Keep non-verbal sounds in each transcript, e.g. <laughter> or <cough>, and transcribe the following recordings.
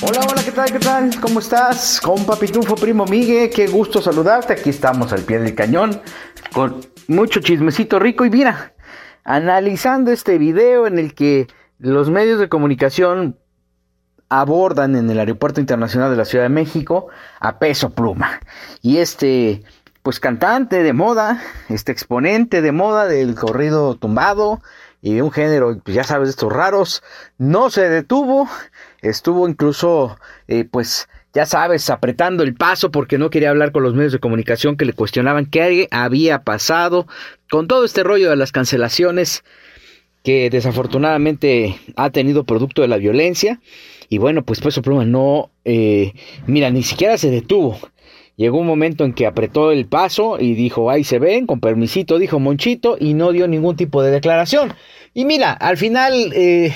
Hola, hola, ¿qué tal? ¿Qué tal? ¿Cómo estás? Compa Pitufo, primo Migue, qué gusto saludarte. Aquí estamos al pie del cañón con mucho chismecito rico y mira, analizando este video en el que los medios de comunicación abordan en el Aeropuerto Internacional de la Ciudad de México a peso pluma. Y este, pues cantante de moda, este exponente de moda del corrido tumbado y de un género, pues ya sabes, estos raros, no se detuvo, estuvo incluso, eh, pues, ya sabes, apretando el paso porque no quería hablar con los medios de comunicación que le cuestionaban qué había pasado con todo este rollo de las cancelaciones que desafortunadamente ha tenido producto de la violencia. Y bueno, pues Peso Pluma no, eh, mira, ni siquiera se detuvo. Llegó un momento en que apretó el paso y dijo, ahí se ven, con permisito, dijo Monchito, y no dio ningún tipo de declaración. Y mira, al final, eh,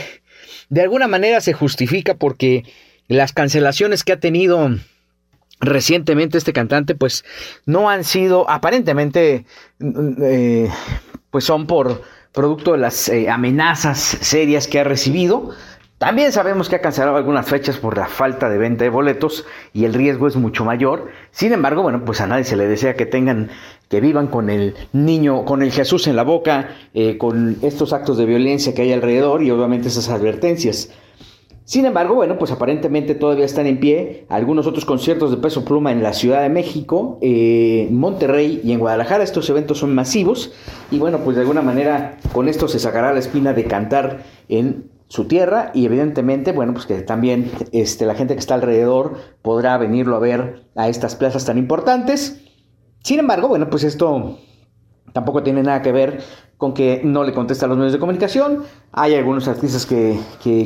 de alguna manera se justifica porque las cancelaciones que ha tenido recientemente este cantante, pues no han sido, aparentemente, eh, pues son por producto de las eh, amenazas serias que ha recibido. También sabemos que ha cancelado algunas fechas por la falta de venta de boletos y el riesgo es mucho mayor. Sin embargo, bueno, pues a nadie se le desea que tengan, que vivan con el niño, con el Jesús en la boca, eh, con estos actos de violencia que hay alrededor y obviamente esas advertencias. Sin embargo, bueno, pues aparentemente todavía están en pie algunos otros conciertos de peso pluma en la Ciudad de México, eh, Monterrey y en Guadalajara. Estos eventos son masivos y bueno, pues de alguna manera con esto se sacará la espina de cantar en su tierra y evidentemente, bueno, pues que también este, la gente que está alrededor podrá venirlo a ver a estas plazas tan importantes. Sin embargo, bueno, pues esto tampoco tiene nada que ver con que no le contesta a los medios de comunicación. Hay algunos artistas que,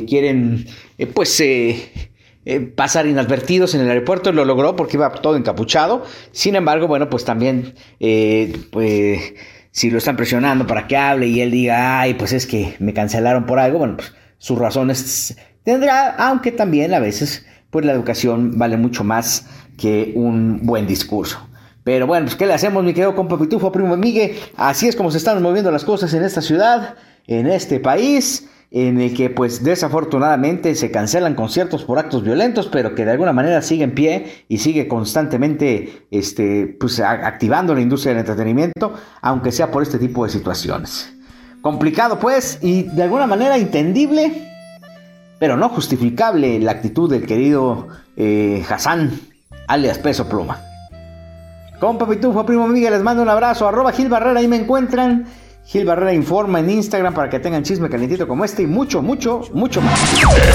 quieren, eh, pues, eh, eh, pasar inadvertidos en el aeropuerto. Lo logró porque iba todo encapuchado. Sin embargo, bueno, pues también, pues, si lo están presionando para que hable y él diga, ay, pues es que me cancelaron por algo, bueno, pues sus razones tendrá, aunque también a veces pues la educación vale mucho más que un buen discurso. Pero bueno, pues ¿qué le hacemos, mi querido compa Pitufo, primo Miguel? Así es como se están moviendo las cosas en esta ciudad, en este país, en el que pues desafortunadamente se cancelan conciertos por actos violentos, pero que de alguna manera sigue en pie y sigue constantemente este, pues, activando la industria del entretenimiento, aunque sea por este tipo de situaciones. Complicado pues y de alguna manera entendible, pero no justificable la actitud del querido eh, Hassan, alias Peso Pluma. Compa Pitufo, primo Miguel, les mando un abrazo. Arroba Gil Barrera, ahí me encuentran. Gil Barrera informa en Instagram para que tengan chisme calentito como este y mucho, mucho, mucho más.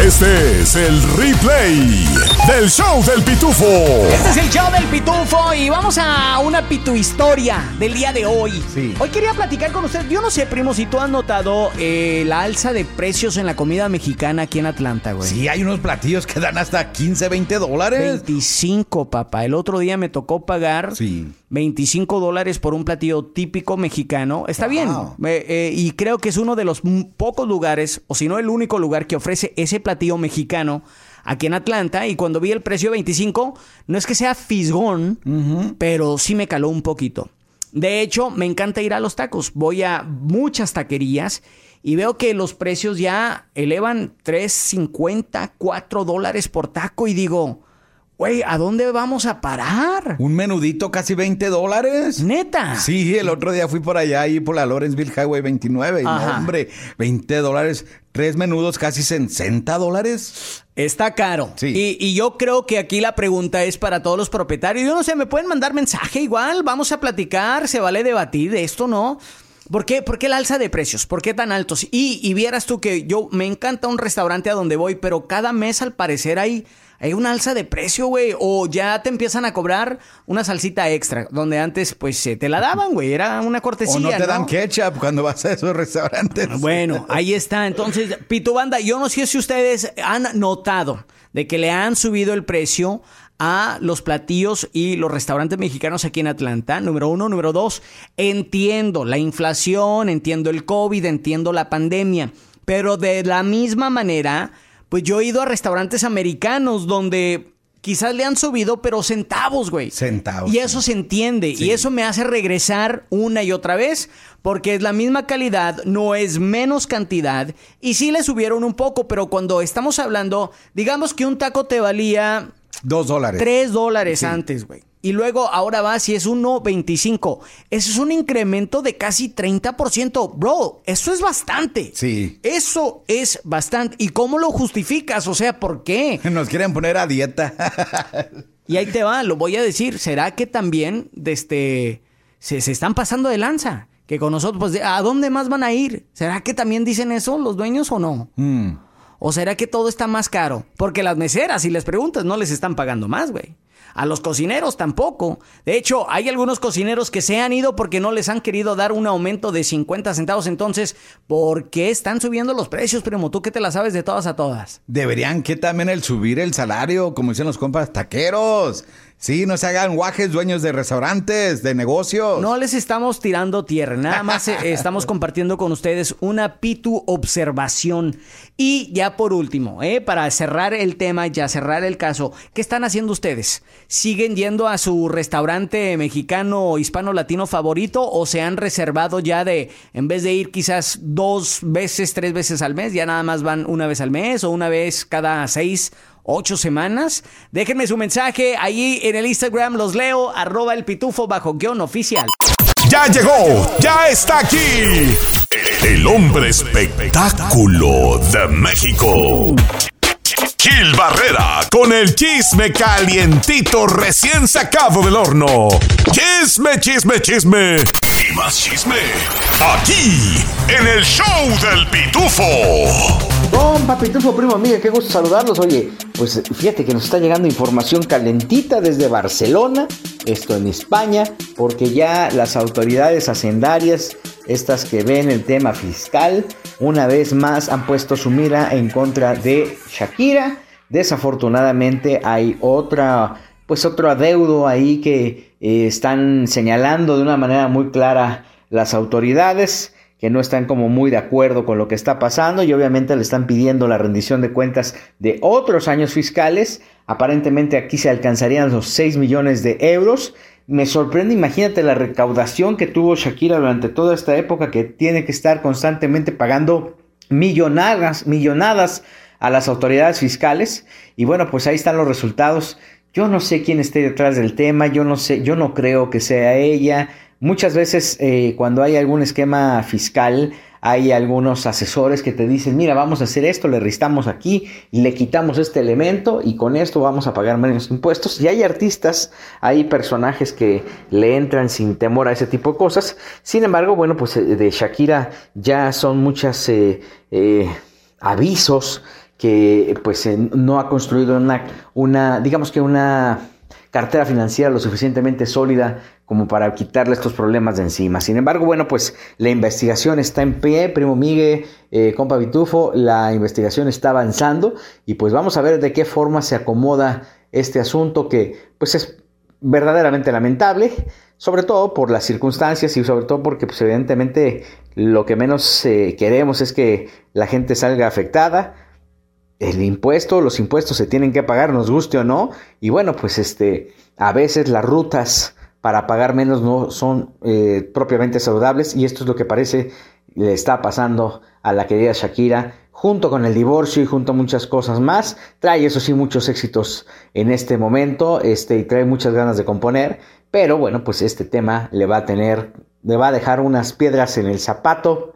Este es el replay del show del pitufo. Este es el show del pitufo y vamos a una pitu historia del día de hoy. Sí. Hoy quería platicar con usted. Yo no sé, primo, si tú has notado eh, la alza de precios en la comida mexicana aquí en Atlanta, güey. Sí, hay unos platillos que dan hasta 15, 20 dólares. 25, papá. El otro día me tocó pagar Sí. 25 dólares por un platillo típico mexicano. Está bien. Eh, eh, y creo que es uno de los pocos lugares, o si no el único lugar que ofrece ese platillo mexicano aquí en Atlanta. Y cuando vi el precio de 25, no es que sea fisgón, pero sí me caló un poquito. De hecho, me encanta ir a los tacos. Voy a muchas taquerías y veo que los precios ya elevan 3.50, 4 dólares por taco y digo... Güey, ¿a dónde vamos a parar? Un menudito casi 20 dólares. Neta. Sí, el otro día fui por allá, ahí por la Lawrenceville Highway 29. Y no, hombre, 20 dólares. Tres menudos casi 60 dólares. Está caro. Sí. Y, yo creo que aquí la pregunta es para todos los propietarios. Yo no sé, me pueden mandar mensaje igual. Vamos a platicar, se vale debatir de esto, ¿no? ¿Por qué, ¿Por qué el alza de precios? ¿Por qué tan altos? Y, y vieras tú que yo me encanta un restaurante a donde voy, pero cada mes al parecer hay hay una alza de precio, güey. O ya te empiezan a cobrar una salsita extra, donde antes, pues, se te la daban, güey. Era una cortesía. O no te dan ketchup cuando vas a esos restaurantes. Bueno, ahí está. Entonces, Pito Banda, yo no sé si ustedes han notado de que le han subido el precio a los platillos y los restaurantes mexicanos aquí en Atlanta. Número uno. Número dos, entiendo la inflación, entiendo el COVID, entiendo la pandemia. Pero de la misma manera pues yo he ido a restaurantes americanos donde quizás le han subido, pero centavos, güey. Centavos. Y eso se entiende. Y eso me hace regresar una y otra vez, porque es la misma calidad, no es menos cantidad. Y sí le subieron un poco, pero cuando estamos hablando, digamos que un taco te valía... Dos dólares. Tres dólares antes, güey y luego ahora va si es 1.25. Eso es un incremento de casi 30%. Bro, eso es bastante. Sí. Eso es bastante. ¿Y cómo lo justificas? O sea, ¿por qué? <laughs> Nos quieren poner a dieta. <laughs> y ahí te va, lo voy a decir. ¿Será que también este, se, están pasando de lanza? Que con nosotros, pues, ¿a dónde más van a ir? ¿Será que también dicen eso los dueños o no? Mm. ¿O será que todo está más caro? Porque las meseras, si les preguntas, no les están pagando más, güey. A los cocineros tampoco. De hecho, hay algunos cocineros que se han ido porque no les han querido dar un aumento de 50 centavos. Entonces, ¿por qué están subiendo los precios, primo? Tú que te la sabes de todas a todas. Deberían que también el subir el salario, como dicen los compas taqueros. Sí, no se hagan guajes dueños de restaurantes, de negocios. No les estamos tirando tierra, nada más eh, <laughs> estamos compartiendo con ustedes una pitu observación. Y ya por último, eh, para cerrar el tema, ya cerrar el caso, ¿qué están haciendo ustedes? ¿Siguen yendo a su restaurante mexicano hispano-latino favorito o se han reservado ya de, en vez de ir quizás dos veces, tres veces al mes, ya nada más van una vez al mes o una vez cada seis ocho semanas. Déjenme su mensaje ahí en el Instagram, los leo, arroba el pitufo bajo guion oficial. Ya llegó, ya está aquí. El hombre espectáculo de México. Gil Barrera con el chisme calientito recién sacado del horno. Chisme, chisme, chisme. Y más chisme. Aquí, en el show del pitufo. Don Papitufo, primo amiga, qué gusto saludarlos. Oye, pues fíjate que nos está llegando información calentita desde Barcelona, esto en España, porque ya las autoridades hacendarias, estas que ven el tema fiscal, una vez más han puesto su mira en contra de Shakira. Desafortunadamente hay otra, pues otro adeudo ahí que eh, están señalando de una manera muy clara las autoridades que no están como muy de acuerdo con lo que está pasando y obviamente le están pidiendo la rendición de cuentas de otros años fiscales. Aparentemente aquí se alcanzarían los 6 millones de euros. Me sorprende, imagínate la recaudación que tuvo Shakira durante toda esta época que tiene que estar constantemente pagando millonadas, millonadas a las autoridades fiscales. Y bueno, pues ahí están los resultados. Yo no sé quién esté detrás del tema, yo no sé, yo no creo que sea ella. Muchas veces eh, cuando hay algún esquema fiscal, hay algunos asesores que te dicen, mira, vamos a hacer esto, le restamos aquí, le quitamos este elemento y con esto vamos a pagar menos impuestos. Y hay artistas, hay personajes que le entran sin temor a ese tipo de cosas. Sin embargo, bueno, pues eh, de Shakira ya son muchas eh, avisos que pues no ha construido una, una digamos que una cartera financiera lo suficientemente sólida como para quitarle estos problemas de encima. Sin embargo, bueno, pues la investigación está en pie, primo Migue, eh, compa Bitufo, la investigación está avanzando y pues vamos a ver de qué forma se acomoda este asunto que pues es verdaderamente lamentable, sobre todo por las circunstancias y sobre todo porque pues evidentemente lo que menos eh, queremos es que la gente salga afectada, el impuesto, los impuestos se tienen que pagar, nos guste o no. Y bueno, pues este, a veces las rutas para pagar menos no son eh, propiamente saludables y esto es lo que parece le está pasando a la querida Shakira junto con el divorcio y junto a muchas cosas más. Trae, eso sí, muchos éxitos en este momento, este, y trae muchas ganas de componer, pero bueno, pues este tema le va a tener, le va a dejar unas piedras en el zapato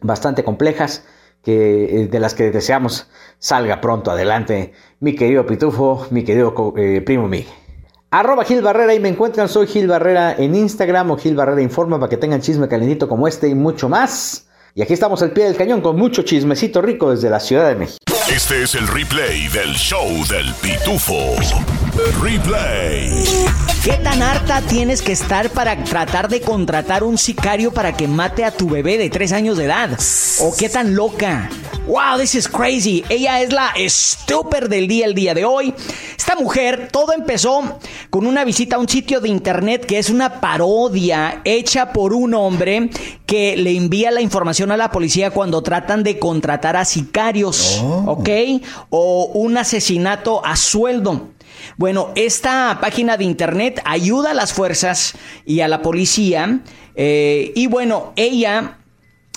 bastante complejas, que, eh, de las que deseamos salga pronto adelante, mi querido Pitufo, mi querido eh, primo Miguel. Arroba Gil Barrera y me encuentran, soy Gil Barrera en Instagram o Gil Barrera Informa para que tengan chisme calentito como este y mucho más. Y aquí estamos al pie del cañón con mucho chismecito rico desde la Ciudad de México. Este es el replay del show del pitufo. Replay. ¿Qué tan harta tienes que estar para tratar de contratar un sicario para que mate a tu bebé de tres años de edad? ¿O qué tan loca? Wow, this is crazy. Ella es la stupid del día el día de hoy. Esta mujer, todo empezó con una visita a un sitio de internet que es una parodia hecha por un hombre que le envía la información a la policía cuando tratan de contratar a sicarios, oh. ¿ok? O un asesinato a sueldo. Bueno, esta página de internet ayuda a las fuerzas y a la policía. Eh, y bueno, ella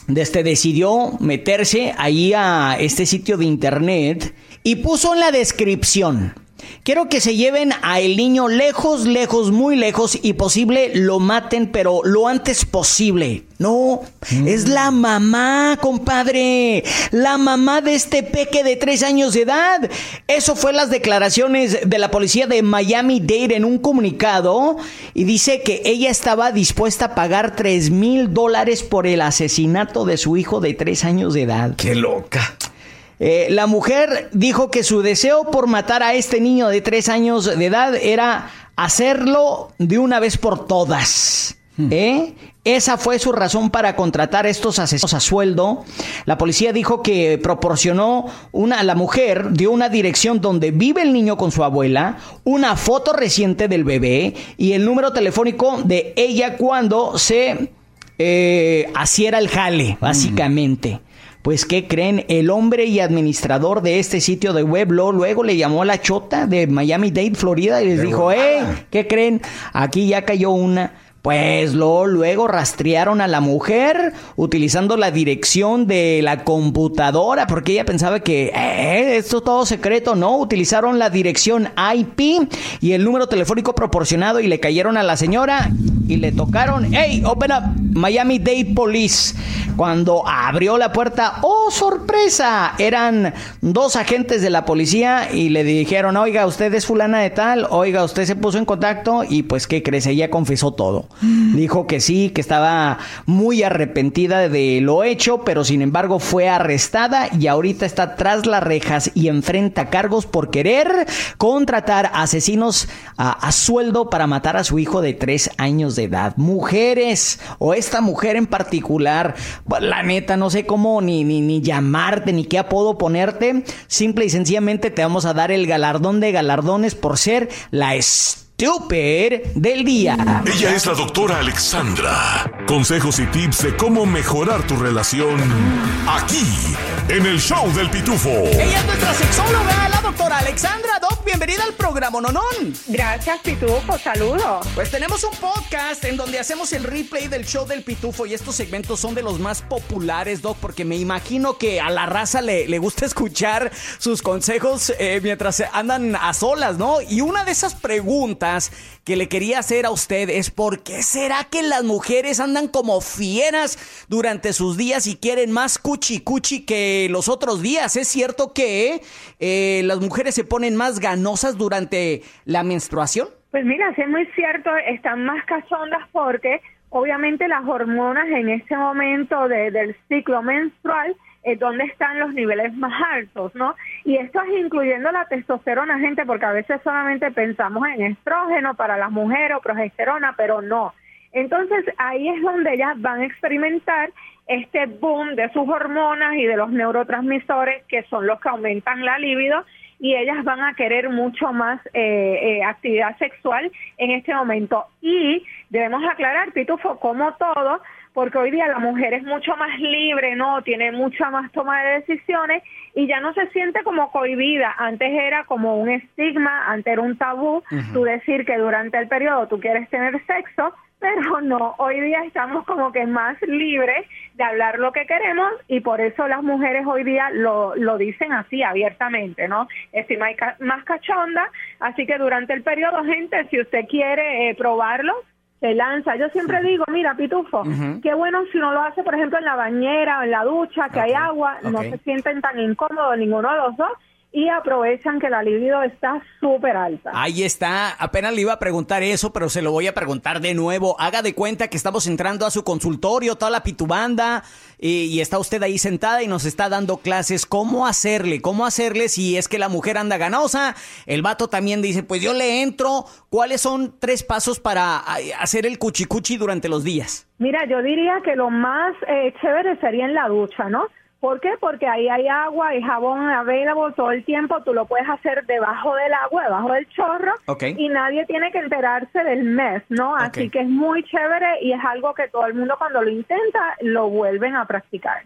desde decidió meterse ahí a este sitio de internet y puso en la descripción Quiero que se lleven a el niño lejos, lejos, muy lejos y posible lo maten, pero lo antes posible. No, es la mamá, compadre. La mamá de este peque de tres años de edad. Eso fue las declaraciones de la policía de Miami-Dade en un comunicado y dice que ella estaba dispuesta a pagar tres mil dólares por el asesinato de su hijo de tres años de edad. ¡Qué loca! Eh, la mujer dijo que su deseo por matar a este niño de tres años de edad era hacerlo de una vez por todas. Hmm. ¿Eh? Esa fue su razón para contratar estos asesinos a sueldo. La policía dijo que proporcionó una, la mujer dio una dirección donde vive el niño con su abuela, una foto reciente del bebé y el número telefónico de ella cuando se eh, hiciera el jale, básicamente. Pues, ¿qué creen? El hombre y administrador de este sitio de web luego le llamó a la chota de Miami Dade, Florida, y les dijo, hey, ¿qué creen? Aquí ya cayó una. Pues lo, luego rastrearon a la mujer utilizando la dirección de la computadora porque ella pensaba que eh, esto es todo secreto, ¿no? Utilizaron la dirección IP y el número telefónico proporcionado y le cayeron a la señora y le tocaron, hey, open up Miami Dade Police. Cuando abrió la puerta, ¡oh, sorpresa! Eran dos agentes de la policía y le dijeron, oiga, usted es fulana de tal, oiga, usted se puso en contacto y pues, ¿qué crees? Ella confesó todo. Dijo que sí, que estaba muy arrepentida de lo hecho, pero sin embargo fue arrestada y ahorita está tras las rejas y enfrenta cargos por querer contratar asesinos a, sueldo para matar a su hijo de tres años de edad. Mujeres, o esta mujer en particular, la neta, no sé cómo ni, ni, ni llamarte, ni qué apodo ponerte. Simple y sencillamente te vamos a dar el galardón de galardones por ser la Stupid del día. Ella es la doctora Alexandra. Consejos y tips de cómo mejorar tu relación aquí, en el show del pitufo. Ella es nuestra sexóloga, la doctora Alexandra. Bienvenida al programa Nonón. Gracias, pitufo. Saludos. Pues tenemos un podcast en donde hacemos el replay del show del pitufo y estos segmentos son de los más populares, Doc, porque me imagino que a la raza le, le gusta <laughs> escuchar sus consejos eh, mientras andan a solas, ¿no? Y una de esas preguntas que le quería hacer a usted es ¿por qué será que las mujeres andan como fieras durante sus días y quieren más cuchi cuchi que los otros días? ¿Es cierto que eh, las mujeres se ponen más durante la menstruación? Pues mira, sí es muy cierto, están más cachondas porque obviamente las hormonas en este momento del ciclo menstrual eh, dónde están los niveles más altos, ¿no? Y esto es incluyendo la testosterona, gente, porque a veces solamente pensamos en estrógeno para las mujeres o progesterona, pero no. Entonces ahí es donde ellas van a experimentar este boom de sus hormonas y de los neurotransmisores que son los que aumentan la libido y ellas van a querer mucho más eh, eh, actividad sexual en este momento. Y debemos aclarar, Pitufo, como todo, porque hoy día la mujer es mucho más libre, ¿no? Tiene mucha más toma de decisiones y ya no se siente como cohibida. Antes era como un estigma, antes era un tabú, tú decir que durante el periodo tú quieres tener sexo, pero no, hoy día estamos como que más libres de hablar lo que queremos y por eso las mujeres hoy día lo, lo dicen así abiertamente, ¿no? Estoy más cachonda, así que durante el periodo, gente, si usted quiere eh, probarlo, se lanza. Yo siempre digo, mira, Pitufo, qué bueno si uno lo hace, por ejemplo, en la bañera o en la ducha, que hay agua, no se sienten tan incómodos ninguno de los dos y aprovechan que la libido está súper alta. Ahí está, apenas le iba a preguntar eso, pero se lo voy a preguntar de nuevo. Haga de cuenta que estamos entrando a su consultorio, toda la pitubanda, y, y está usted ahí sentada y nos está dando clases cómo hacerle, cómo hacerle si es que la mujer anda ganosa. El vato también dice, pues yo le entro. ¿Cuáles son tres pasos para hacer el cuchicuchi durante los días? Mira, yo diría que lo más eh, chévere sería en la ducha, ¿no? ¿Por qué? Porque ahí hay agua y jabón available todo el tiempo, tú lo puedes hacer debajo del agua, debajo del chorro, y nadie tiene que enterarse del mes, ¿no? Así que es muy chévere y es algo que todo el mundo cuando lo intenta lo vuelven a practicar.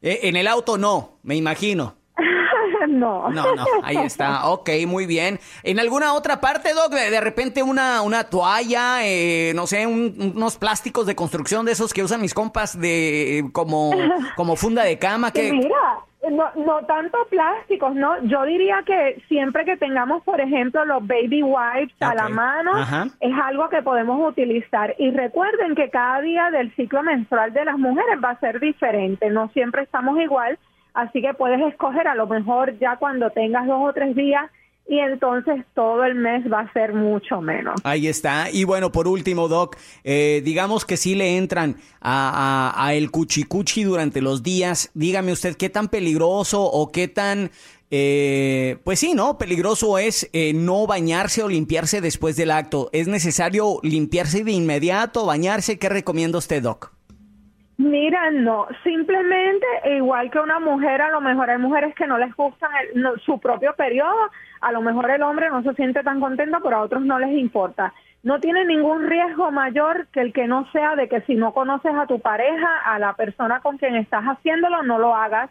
Eh, en el auto no, me imagino. <laughs> no. No, no, ahí está. Ok, muy bien. ¿En alguna otra parte, Doc? De, repente una, una toalla, eh, no sé, unos plásticos de construcción de esos que usan mis compas de como, <laughs> como funda de cama. Que... Mira, no, no tanto plásticos, ¿no? Yo diría que siempre que tengamos, por ejemplo, los baby wipes a la mano, es algo que podemos utilizar. Y recuerden que cada día del ciclo menstrual de las mujeres va a ser diferente, no siempre estamos igual Así que puedes escoger a lo mejor ya cuando tengas dos o tres días y entonces todo el mes va a ser mucho menos. Ahí está. Y bueno, por último, Doc, eh, digamos que si le entran a, el cuchicuchi durante los días. Dígame usted qué tan peligroso o qué tan, eh, pues sí, ¿no? Peligroso es eh, no bañarse o limpiarse después del acto. ¿Es necesario limpiarse de inmediato, bañarse? ¿Qué recomienda usted, Doc? Mira, no, simplemente igual que una mujer, a lo mejor hay mujeres que no les gustan su propio periodo, a lo mejor el hombre no se siente tan contento, pero a otros no les importa. No tiene ningún riesgo mayor que el que no sea de que si no conoces a tu pareja, a la persona con quien estás haciéndolo, no lo hagas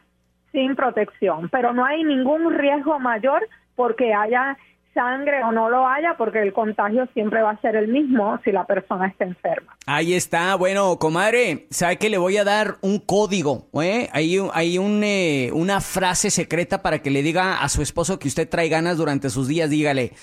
sin protección. Pero no hay ningún riesgo mayor porque haya sangre o no lo haya, porque el contagio siempre va a ser el mismo si la persona está enferma. Ahí está, bueno, comadre, ¿sabe que le voy a dar un código? ¿eh? Hay, hay un, eh, una frase secreta para que le diga a su esposo que usted trae ganas durante sus días, dígale,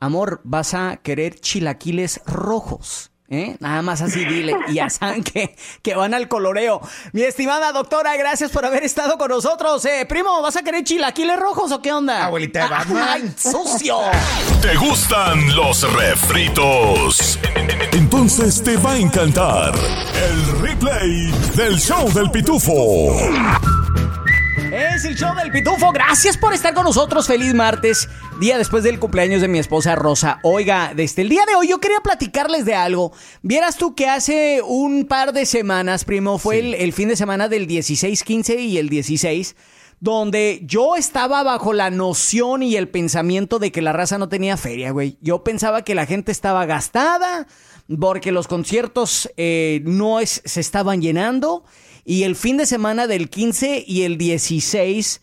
amor, vas a querer chilaquiles rojos. ¿Eh? Nada más así dile. Y ya saben que, que, van al coloreo. Mi estimada doctora, gracias por haber estado con nosotros. Eh, primo, ¿vas a querer chilaquiles rojos o qué onda? Abuelita de Batman. ¡Ay, sucio! ¿Te gustan los refritos? Entonces te va a encantar el replay del show del pitufo. Es el show del Pitufo. Gracias por estar con nosotros. Feliz martes, día después del cumpleaños de mi esposa Rosa. Oiga, desde el día de hoy yo quería platicarles de algo. Vieras tú que hace un par de semanas, primo, fue el, fin de semana del 16, 15 y el 16 donde yo estaba bajo la noción y el pensamiento de que la raza no tenía feria, güey. Yo pensaba que la gente estaba gastada porque los conciertos eh, no es, se estaban llenando y el fin de semana del 15 y el 16,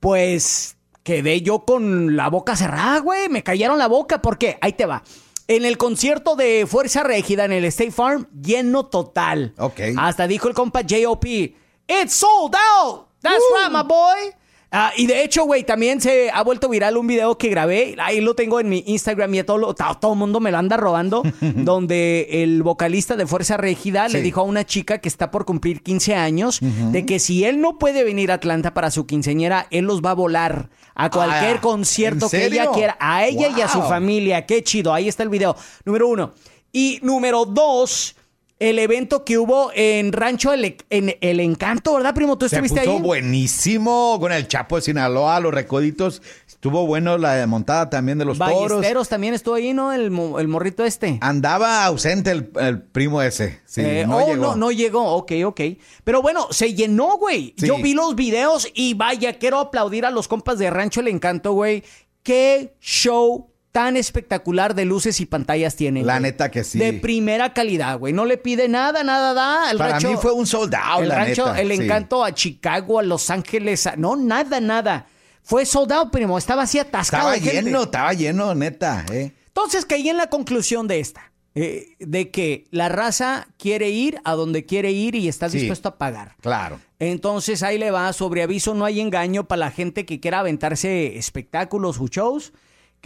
pues quedé yo con la boca cerrada, güey. Me cayeron la boca porque, ahí te va. En el concierto de Fuerza Régida en el State Farm, lleno total. Ok. Hasta dijo el compa J.O.P. It's sold out. That's right, my boy. Ah, y de hecho, güey, también se ha vuelto viral un video que grabé. Ahí lo tengo en mi Instagram y todo, todo, el mundo me lo anda robando. <laughs> donde el vocalista de Fuerza Régida le dijo a una chica que está por cumplir 15 años de que si él no puede venir a Atlanta para su quinceñera, él los va a volar a cualquier ah, concierto que ella quiera. A ella y a su familia. Qué chido. Ahí está el video. Número uno. Y número dos el evento que hubo en Rancho el, en El Encanto, ¿verdad, primo? ¿Tú estuviste Se puso buenísimo con el Chapo de Sinaloa, los recoditos. Estuvo bueno la montada también de los Ballesteros también estuvo ahí, ¿no? El, morrito este. Andaba ausente el, primo ese. Sí, eh, no oh, llegó. No, no llegó. Ok, ok. Pero bueno, se llenó, güey. Yo vi los videos y vaya, quiero aplaudir a los compas de Rancho El Encanto, güey. Qué show tan espectacular de luces y pantallas tiene. La neta que sí. De primera calidad, güey. No le pide nada, nada da. El Para mí fue un soldado, el la rancho, El encanto a Chicago, a Los Ángeles, no, nada, nada. Fue soldado, primo. Estaba así atascado. Estaba lleno, estaba lleno, neta. Eh. Entonces caí en la conclusión de esta. eh, de que la raza quiere ir a donde quiere ir y está dispuesto a pagar. Claro. Entonces ahí le va, sobre aviso no hay engaño para la gente que quiera aventarse espectáculos o shows.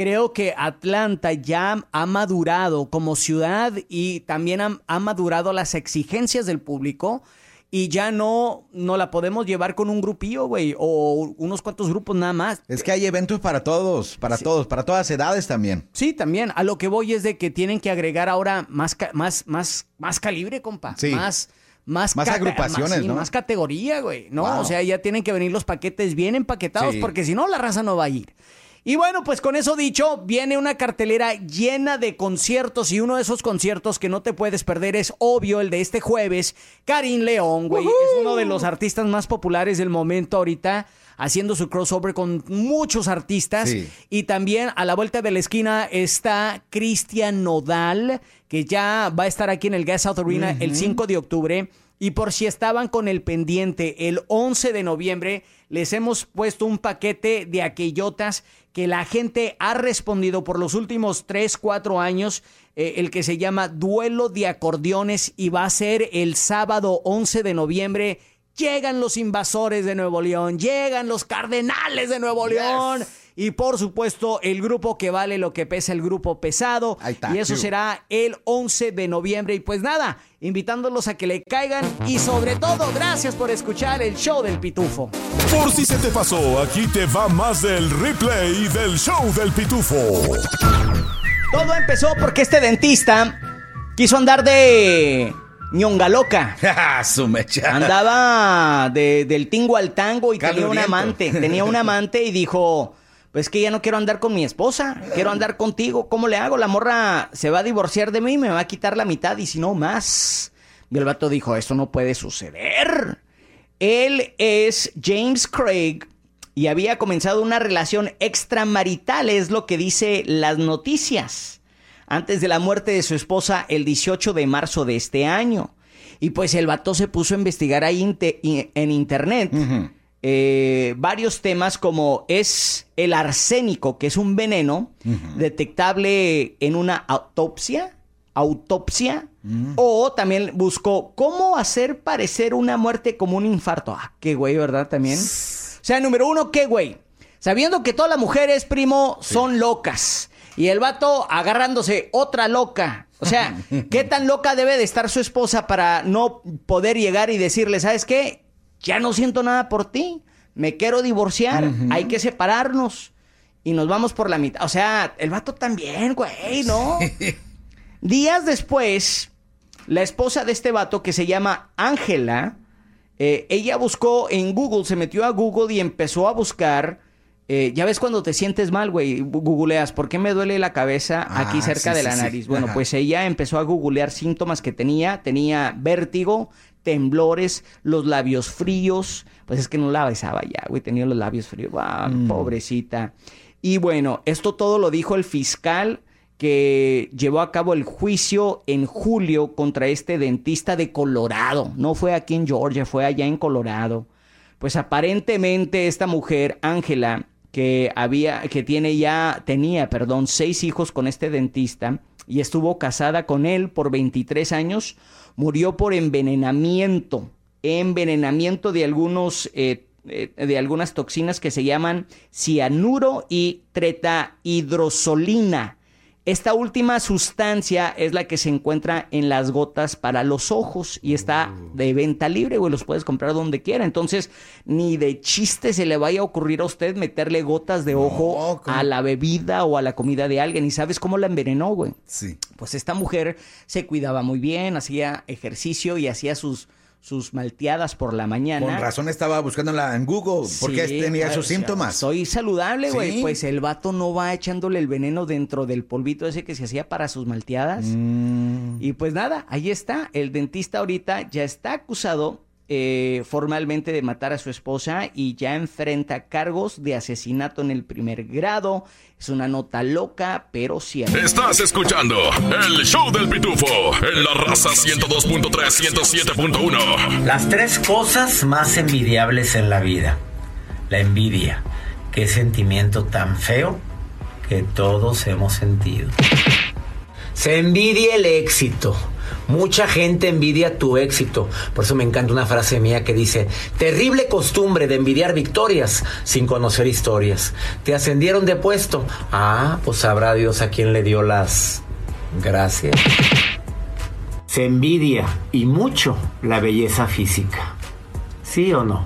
Creo que Atlanta ya ha madurado como ciudad y también ha, ha madurado las exigencias del público y ya no, no la podemos llevar con un grupillo, güey, o unos cuantos grupos nada más. Es que hay eventos para todos, para todos, para todas edades también. Sí, también. A lo que voy es de que tienen que agregar ahora más, más, más, más calibre, compa. Sí. Más, más, Más agrupaciones, más, sí, ¿no? Más categoría, güey. No, Wow. o sea, ya tienen que venir los paquetes bien empaquetados Sí. porque si no, la raza no va a ir. Y bueno, pues con eso dicho, viene una cartelera llena de conciertos y uno de esos conciertos que no te puedes perder es obvio el de este jueves, Karim León, güey. Es uno de los artistas más populares del momento ahorita, haciendo su crossover con muchos artistas. Sí. Y también a la vuelta de la esquina está Cristian Nodal, que ya va a estar aquí en el Gas South Arena el 5 de octubre. Y por si estaban con el pendiente, el 11 de noviembre les hemos puesto un paquete de aquellotas que la gente ha respondido por los últimos 3, 4 años, eh, el que se llama Duelo de Acordeones y va a ser el sábado 11 de noviembre. Llegan los invasores de Nuevo León, llegan los cardenales de Nuevo León. Y por supuesto, el grupo que vale lo que pesa el grupo pesado. Ahí está, Y eso será el 11 de noviembre. Y pues nada, invitándolos a que le caigan. Y sobre todo, gracias por escuchar el show del Pitufo. Por si se te pasó, aquí te va más del replay del show del pitufo. Todo empezó porque este dentista quiso andar de ñonga loca. <laughs> Su mecha. Andaba de- del tingo al tango y tenía un amante. Tenía un amante y dijo, pues que ya no quiero andar con mi esposa, quiero andar contigo. ¿Cómo le hago? La morra se va a divorciar de mí me va a quitar la mitad y si no más. Y el vato dijo, eso no puede suceder. Él es James Craig y había comenzado una relación extramarital, es lo que dice las noticias, antes de la muerte de su esposa el 18 de marzo de este año. Y pues el vato se puso a investigar ahí en internet eh, varios temas como es el arsénico, que es un veneno detectable en una autopsia, autopsia, o también buscó cómo hacer parecer una muerte como un infarto. Ah, qué güey, ¿verdad? También. O sea, número uno, qué güey. Sabiendo que todas las mujeres, primo, son locas. Y el vato agarrándose otra loca. O sea, <laughs> ¿qué tan loca debe de estar su esposa para no poder llegar y decirle, ¿sabes qué? Ya no siento nada por ti. Me quiero divorciar. Hay que separarnos. Y nos vamos por la mitad. O sea, el vato también, güey, ¿no? Días después, la esposa de este vato, que se llama Ángela, eh, ella buscó en Google, se metió a Google y empezó a buscar. eh, ya ves cuando te sientes mal, güey, googleas, ¿por qué me duele la cabeza aquí Ah, cerca sí, de la sí. nariz? Bueno, Ajá. pues ella empezó a googlear síntomas que tenía. Tenía vértigo, temblores, los labios fríos. Pues es que no la besaba ya, güey, tenía los labios fríos. Ah, Mm. Pobrecita. Y bueno, esto todo lo dijo el fiscal que llevó a cabo el juicio en julio contra este dentista de Colorado. No fue aquí en Georgia, fue allá en Colorado. Pues aparentemente esta mujer, Ángela, que había, que tiene ya, tenía, perdón, seis hijos con este dentista y estuvo casada con él por 23 años, murió por envenenamiento, envenenamiento de algunos, eh, eh, de algunas toxinas que se llaman cianuro y tretahidrosolina. Esta última sustancia es la que se encuentra en las gotas para los ojos y está de venta libre, güey, los puedes comprar donde quiera. Entonces, ni de chiste se le vaya a ocurrir a usted meterle gotas de ojo a la bebida o a la comida de alguien. ¿Y sabes cómo la envenenó, güey? Sí. Pues esta mujer se cuidaba muy bien, hacía ejercicio y hacía sus, sus malteadas por la mañana. Con razón estaba buscándola en Google, porque Sí, tenía pues, esos síntomas. Soy saludable, güey. Sí. Pues el vato no va echándole el veneno dentro del polvito ese que se hacía para sus malteadas. Mm. Y pues nada, ahí está. El dentista ahorita ya está acusado eh, formalmente de matar a su esposa y ya enfrenta cargos de asesinato en el primer grado. Es una nota loca, pero cierta. Estás escuchando el show del pitufo en la raza 102.3, 107.1. Las tres cosas más envidiables en la vida. La envidia, qué sentimiento tan feo que todos hemos sentido. Se envidia el éxito. Mucha gente envidia tu éxito. Por eso me encanta una frase mía que dice, terrible costumbre de envidiar victorias sin conocer historias. Te ascendieron de puesto. Ah, pues sabrá Dios a quién le dio las gracias. Se envidia y mucho la belleza física. ¿Sí o no?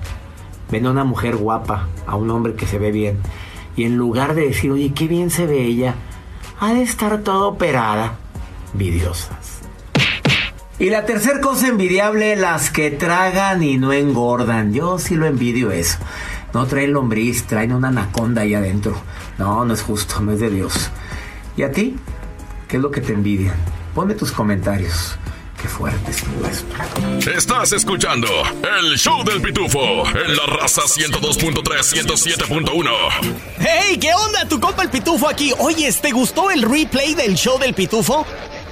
Ven a una mujer guapa, a un hombre que se ve bien, y en lugar de decir, oye, qué bien se ve ella, ha de estar toda operada. Envidiosas. Y la tercera cosa envidiable, las que tragan y no engordan. Yo sí lo envidio eso. No traen lombriz, traen una anaconda ahí adentro. No, no es justo, no es de Dios. ¿Y a ti? ¿Qué es lo que te envidian? Ponme tus comentarios. Qué fuerte es todo esto. Estás escuchando el show del pitufo en la raza 102.3, 107.1. ¡Hey! ¿Qué onda? Tu compa el pitufo aquí. Oye, ¿te gustó el replay del show del pitufo?